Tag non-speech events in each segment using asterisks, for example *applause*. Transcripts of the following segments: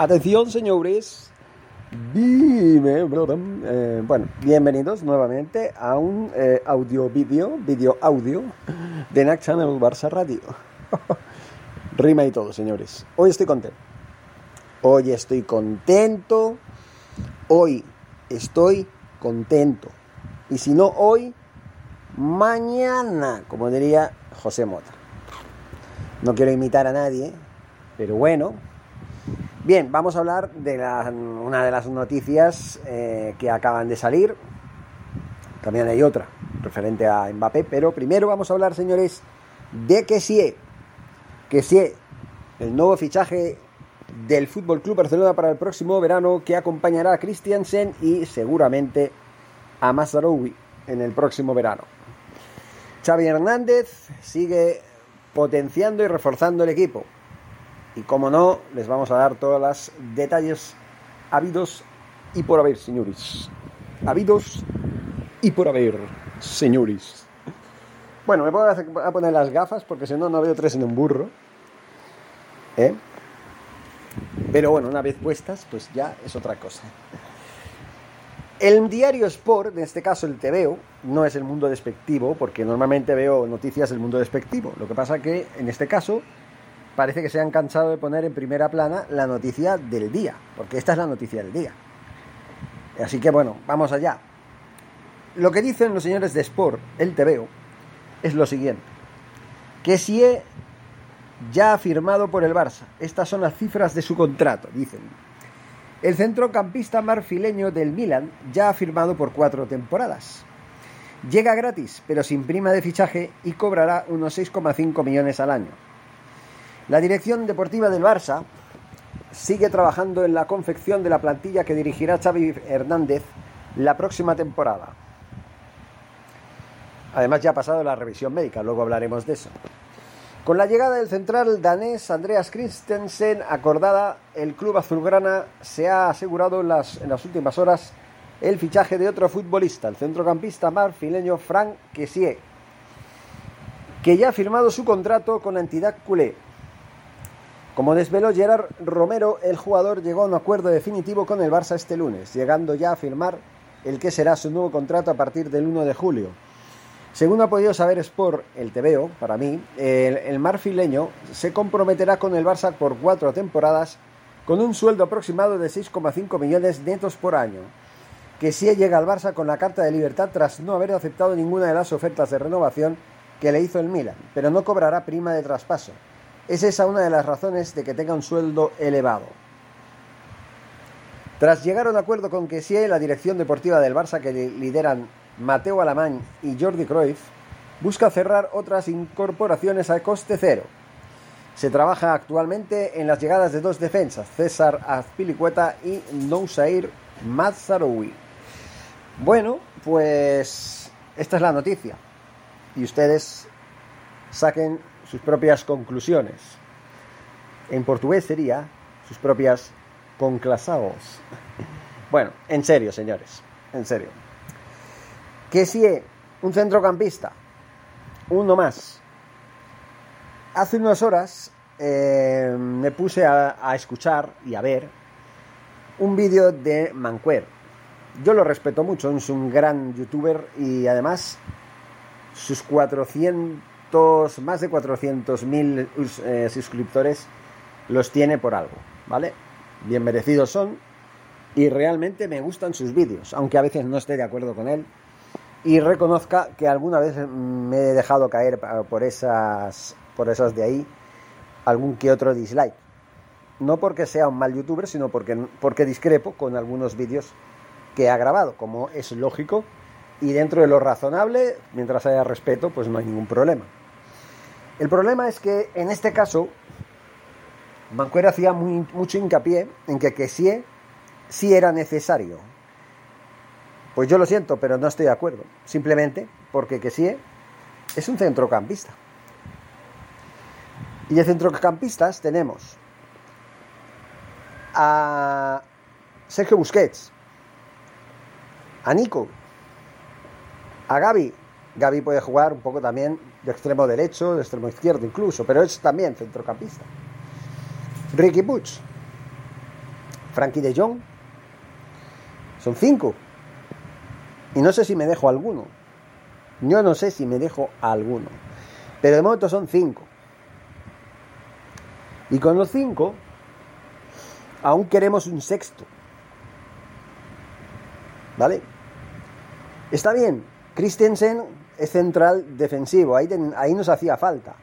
Atención, señores. Dime, eh, bueno, bienvenidos nuevamente a un eh, audio vídeo, vídeo audio de NAC Channel Barça Radio. *laughs* Rima y todo, señores. Hoy estoy contento. Hoy estoy contento. Hoy estoy contento. Y si no hoy, mañana, como diría José Mota. No quiero imitar a nadie, pero bueno, Bien, vamos a hablar de una de las noticias eh, que acaban de salir. También hay otra referente a Mbappé, pero primero vamos a hablar, señores, de Kessie. Kessie, el nuevo fichaje del Fútbol Club Barcelona para el próximo verano que acompañará a Christiansen y seguramente a Mazzaroui en el próximo verano. Xavi Hernández sigue potenciando y reforzando el equipo. Y como no, les vamos a dar todos los detalles habidos y por haber, señores. Habidos y por haber, señores. Bueno, me puedo a poner las gafas porque si no, no veo tres en un burro. ¿Eh? Pero bueno, una vez puestas, pues ya es otra cosa. El diario Sport, en este caso el TVO, no es el mundo despectivo, porque normalmente veo noticias del mundo despectivo. Lo que pasa que en este caso parece que se han cansado de poner en primera plana la noticia del día, porque esta es la noticia del día. Así que bueno, vamos allá. Lo que dicen los señores de Sport, el TVO, es lo siguiente. Que si he ya ha firmado por el Barça. Estas son las cifras de su contrato, dicen. El centrocampista marfileño del Milan ya ha firmado por cuatro temporadas. Llega gratis, pero sin prima de fichaje y cobrará unos 6,5 millones al año. La dirección deportiva del Barça sigue trabajando en la confección de la plantilla que dirigirá Xavi Hernández la próxima temporada. Además ya ha pasado la revisión médica, luego hablaremos de eso. Con la llegada del central danés Andreas Christensen acordada, el club azulgrana se ha asegurado en las, últimas horas el fichaje de otro futbolista, el centrocampista marfileño Frank Kessie, que ya ha firmado su contrato con la entidad culé. Como desveló Gerard Romero, el jugador llegó a un acuerdo definitivo con el Barça este lunes, llegando ya a firmar el que será su nuevo contrato a partir del 1 de julio. Según ha podido saber Sport, el TVO, para mí, el, marfileño se comprometerá con el Barça por cuatro temporadas con un sueldo aproximado de 6,5 millones netos por año, que sí llega al Barça con la carta de libertad tras no haber aceptado ninguna de las ofertas de renovación que le hizo el Milan, pero no cobrará prima de traspaso. Es esa una de las razones de que tenga un sueldo elevado. Tras llegar a un acuerdo con Kessie, la dirección deportiva del Barça que lideran Mateo Alamán y Jordi Cruyff, busca cerrar otras incorporaciones a coste cero. Se trabaja actualmente en las llegadas de dos defensas, César Azpilicueta y Nousair Mazzaroui. Bueno, pues esta es la noticia. Y ustedes saquen sus propias conclusiones. En portugués sería sus propias conclasados. *laughs* Bueno, en serio, señores, en serio. Que si un centrocampista, uno más. Hace unas horas eh, me puse a, a, escuchar y a ver un vídeo de Mancuer. Yo lo respeto mucho, es un gran youtuber y además sus 400, más de 400.000 eh, suscriptores los tiene por algo, ¿vale? Bien merecidos son y realmente me gustan sus vídeos, aunque a veces no esté de acuerdo con él y reconozca que alguna vez me he dejado caer por esas, por esas de ahí algún que otro dislike. No porque sea un mal youtuber, sino porque, porque discrepo con algunos vídeos que ha grabado, como es lógico, y dentro de lo razonable, mientras haya respeto, pues no hay ningún problema. El problema es que en este caso, Mancuera hacía mucho hincapié en que sí, sí era necesario pues yo lo siento, pero no estoy de acuerdo. Simplemente porque Kessie es un centrocampista. Y de centrocampistas tenemos a Sergio Busquets, a Nico, a Gaby. Gaby puede jugar un poco también de extremo derecho, de extremo izquierdo incluso, pero es también centrocampista. Ricky Puig, Frankie de Jong, son cinco. Y no sé si me dejo alguno. Yo no sé si me dejo alguno. Pero de momento son cinco. Y con los cinco, aún queremos un sexto. ¿Vale? Está bien. Christensen es central defensivo. Ahí, ahí nos hacía falta.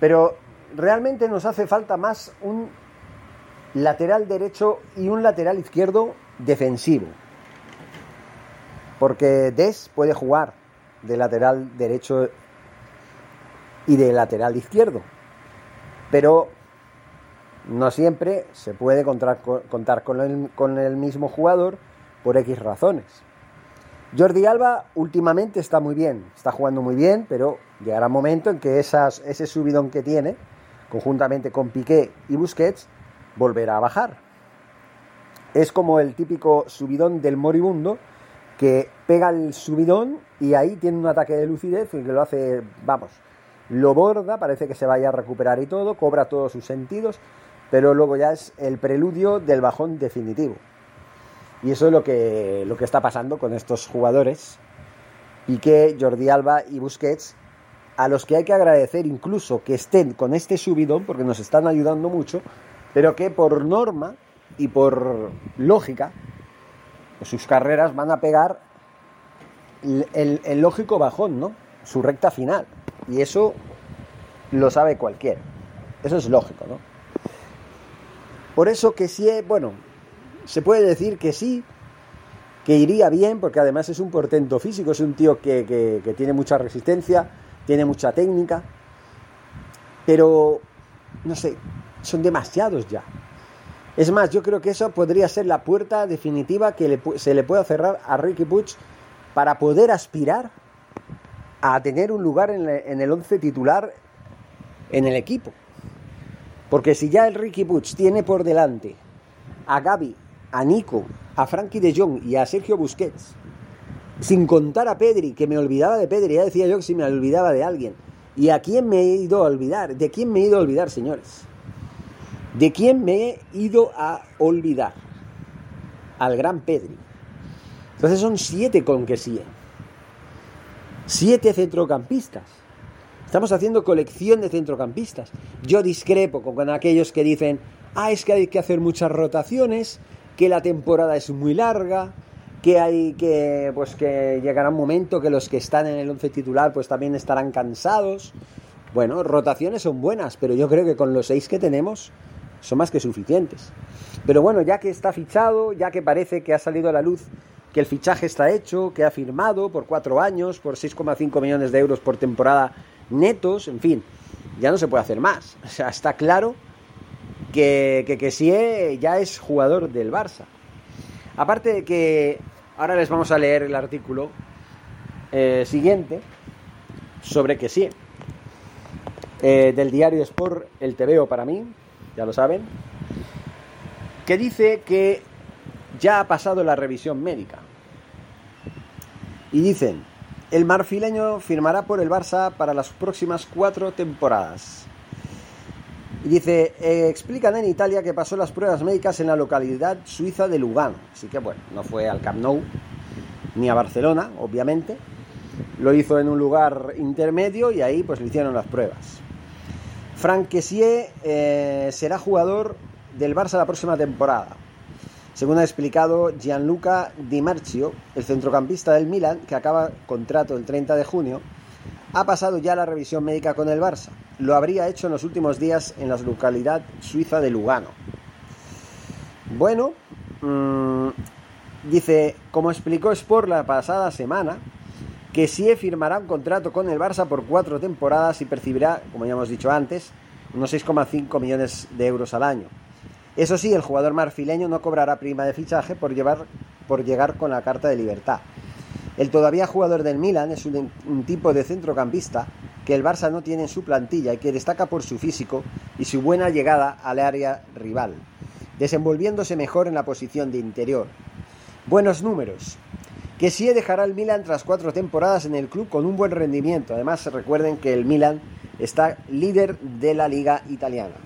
Pero realmente nos hace falta más un lateral derecho y un lateral izquierdo defensivo porque Des puede jugar de lateral derecho y de lateral izquierdo, pero no siempre se puede contar, con, el, con el mismo jugador por X razones. Jordi Alba últimamente está muy bien, está jugando muy bien, pero llegará un momento en que ese subidón que tiene, conjuntamente con Piqué y Busquets, volverá a bajar. Es como el típico subidón del moribundo que pega el subidón y ahí tiene un ataque de lucidez y que lo hace, vamos, lo borda, parece que se vaya a recuperar y todo, cobra todos sus sentidos, pero luego ya es el preludio del bajón definitivo. Y eso es lo que, lo que está pasando con estos jugadores, Piqué, Jordi Alba y Busquets, a los que hay que agradecer incluso que estén con este subidón, porque nos están ayudando mucho, pero que por norma y por lógica sus carreras van a pegar el, lógico bajón, ¿no? Su recta final. Y eso lo sabe cualquiera. Eso es lógico, ¿no? Por eso que sí, bueno, se puede decir que sí, que iría bien, porque además es un portento físico, es un tío que, que tiene mucha resistencia, tiene mucha técnica, pero, no sé, son demasiados ya. Es más, yo creo que eso podría ser la puerta definitiva que se le pueda cerrar a Ricky Puig para poder aspirar a tener un lugar en, el once titular en el equipo. Porque si ya el Ricky Puig tiene por delante a Gaby, a Nico, a Frankie de Jong y a Sergio Busquets, sin contar a Pedri, que me olvidaba de Pedri, ya decía yo que si me olvidaba de alguien. ¿Y a quién me he ido a olvidar? ¿De quién me he ido a olvidar, señores? ¿De quién me he ido a olvidar? Al gran Pedri. Entonces son siete con que sí. Siete centrocampistas. Estamos haciendo colección de centrocampistas. Yo discrepo con aquellos que dicen, ah, es que hay que hacer muchas rotaciones, que la temporada es muy larga, que hay que, pues que llegará un momento que los que están en el once titular pues también estarán cansados. Bueno, rotaciones son buenas, pero yo creo que con los seis que tenemos son más que suficientes. Pero bueno, ya que está fichado, ya que parece que ha salido a la luz que el fichaje está hecho, que ha firmado por cuatro años, por 6,5 millones de euros por temporada netos, en fin, ya no se puede hacer más. *laughs* O sea, está claro que, que, que ya es jugador del Barça. Aparte de que ahora les vamos a leer el artículo eh, siguiente sobre que sí, eh, del diario Sport, el TVO para mí, ya lo saben, que dice que ya ha pasado la revisión médica. Y dicen, el marfileño firmará por el Barça para las próximas cuatro temporadas. Dice, eh, explican en Italia que pasó las pruebas médicas en la localidad suiza de Lugano. Así que bueno, no fue al Camp Nou ni a Barcelona, obviamente. Lo hizo en un lugar intermedio y ahí pues le hicieron las pruebas. Frank Kessié eh, será jugador del Barça la próxima temporada. Según ha explicado Gianluca Di Marcio, el centrocampista del Milan, que acaba contrato el 30 de junio, ha pasado ya la revisión médica con el Barça. Lo habría hecho en los últimos días en la localidad suiza de Lugano. Bueno, mmm, dice, como explicó Sport la pasada semana, que sí firmará un contrato con el Barça por cuatro temporadas y percibirá, como ya hemos dicho antes, unos 6,5 millones de euros al año. Eso sí, el jugador marfileño no cobrará prima de fichaje por, llevar, por llegar con la carta de libertad. El todavía jugador del Milan es un, un, tipo de centrocampista que el Barça no tiene en su plantilla y que destaca por su físico y su buena llegada al área rival, desenvolviéndose mejor en la posición de interior. Buenos números. Que sí dejará el Milan tras cuatro temporadas en el club con un buen rendimiento. Además, recuerden que el Milan está líder de la liga italiana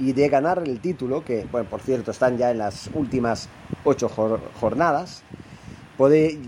y de ganar el título, que bueno, por cierto están ya en las últimas ocho jornadas,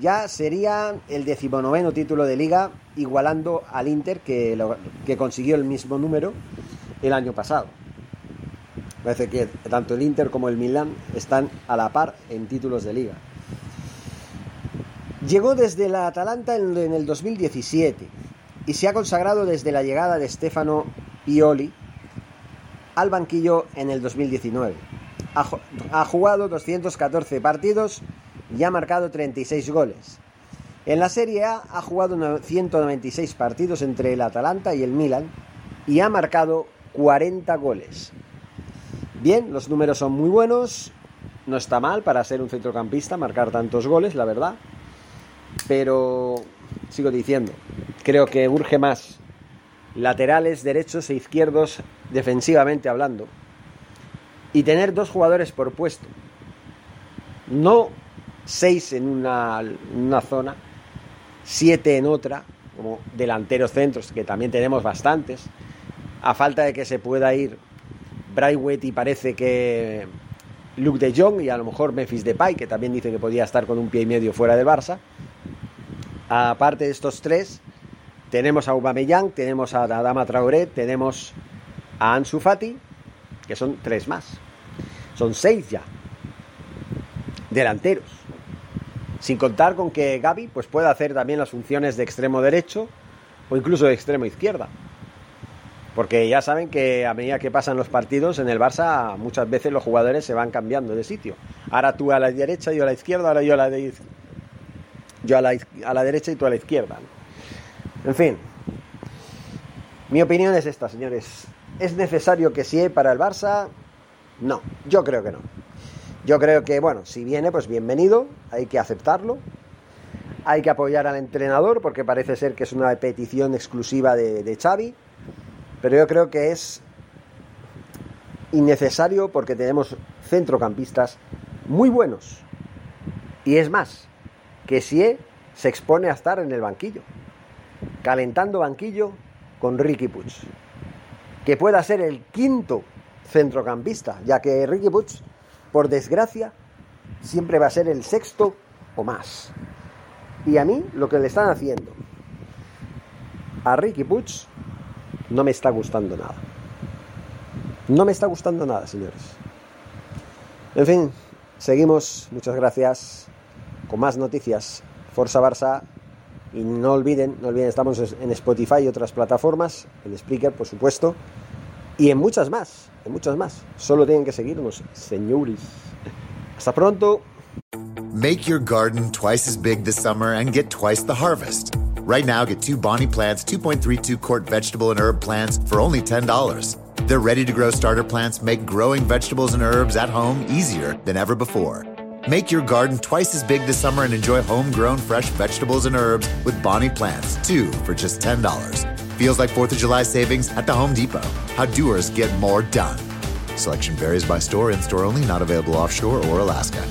ya sería el decimonoveno título de liga, igualando al Inter, que, lo, que consiguió el mismo número el año pasado. Parece que tanto el Inter como el Milan están a la par en títulos de liga. Llegó desde la Atalanta en, el 2017 y se ha consagrado desde la llegada de Stefano Pioli al banquillo en el 2019. Ha, ha, jugado 214 partidos y ha marcado 36 goles. En la Serie A ha jugado 196 partidos entre el Atalanta y el Milan y ha marcado 40 goles. Bien, los números son muy buenos, no está mal para ser un centrocampista marcar tantos goles, la verdad, pero sigo diciendo, creo que urge más laterales derechos e izquierdos defensivamente hablando y tener dos jugadores por puesto no seis en una, una zona siete en otra como delanteros centros que también tenemos bastantes a falta de que se pueda ir Braithwaite y parece que Luke de Jong y a lo mejor Memphis Depay que también dice que podía estar con un pie y medio fuera del Barça aparte de estos tres tenemos a Aubameyang, tenemos a Adama Traoré, tenemos a Ansu Fati, que son tres más. Son seis ya. Delanteros. Sin contar con que Gaby pues, puede hacer también las funciones de extremo derecho o incluso de extremo izquierda. Porque ya saben que a medida que pasan los partidos en el Barça muchas veces los jugadores se van cambiando de sitio. Ahora tú a la derecha, yo a la izquierda, ahora yo a la, yo a la, a la derecha y tú a la izquierda. En fin, mi opinión es esta, señores. ¿Es necesario que sí para el Barça? No, yo creo que no. Yo creo que, bueno, si viene, pues bienvenido, hay que aceptarlo. Hay que apoyar al entrenador porque parece ser que es una petición exclusiva de, de Xavi. Pero yo creo que es innecesario porque tenemos centrocampistas muy buenos. Y es más, que si se expone a estar en el banquillo calentando banquillo con Ricky Puig. Que pueda ser el quinto centrocampista, ya que Ricky Puig, por desgracia, siempre va a ser el sexto o más. Y a mí lo que le están haciendo a Ricky Puig no me está gustando nada. No me está gustando nada, señores. En fin, seguimos. Muchas gracias. Con más noticias. Forza Barça y no olviden, no olviden, estamos en Spotify y otras plataformas, en Spreaker, por supuesto, y en muchas más, en muchas más. Solo tienen que seguirnos, señores. Hasta pronto. Make your garden twice as big this summer and get twice the harvest. Right now, get two Bonnie plants, 2.32 quart vegetable and herb plants for only $10. Their ready to grow starter plants make growing vegetables and herbs at home easier than ever before. Make your garden twice as big this summer and enjoy homegrown fresh vegetables and herbs with Bonnie plants, two for just $10. Feels like 4th of July savings at the Home Depot. How doers get more done. Selection varies by store, in store only, not available offshore or Alaska.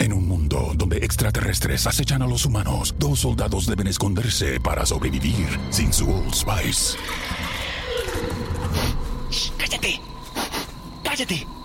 En un mundo donde extraterrestres acechan a los humanos, dos soldados deben esconderse para sobrevivir sin su Old Spice.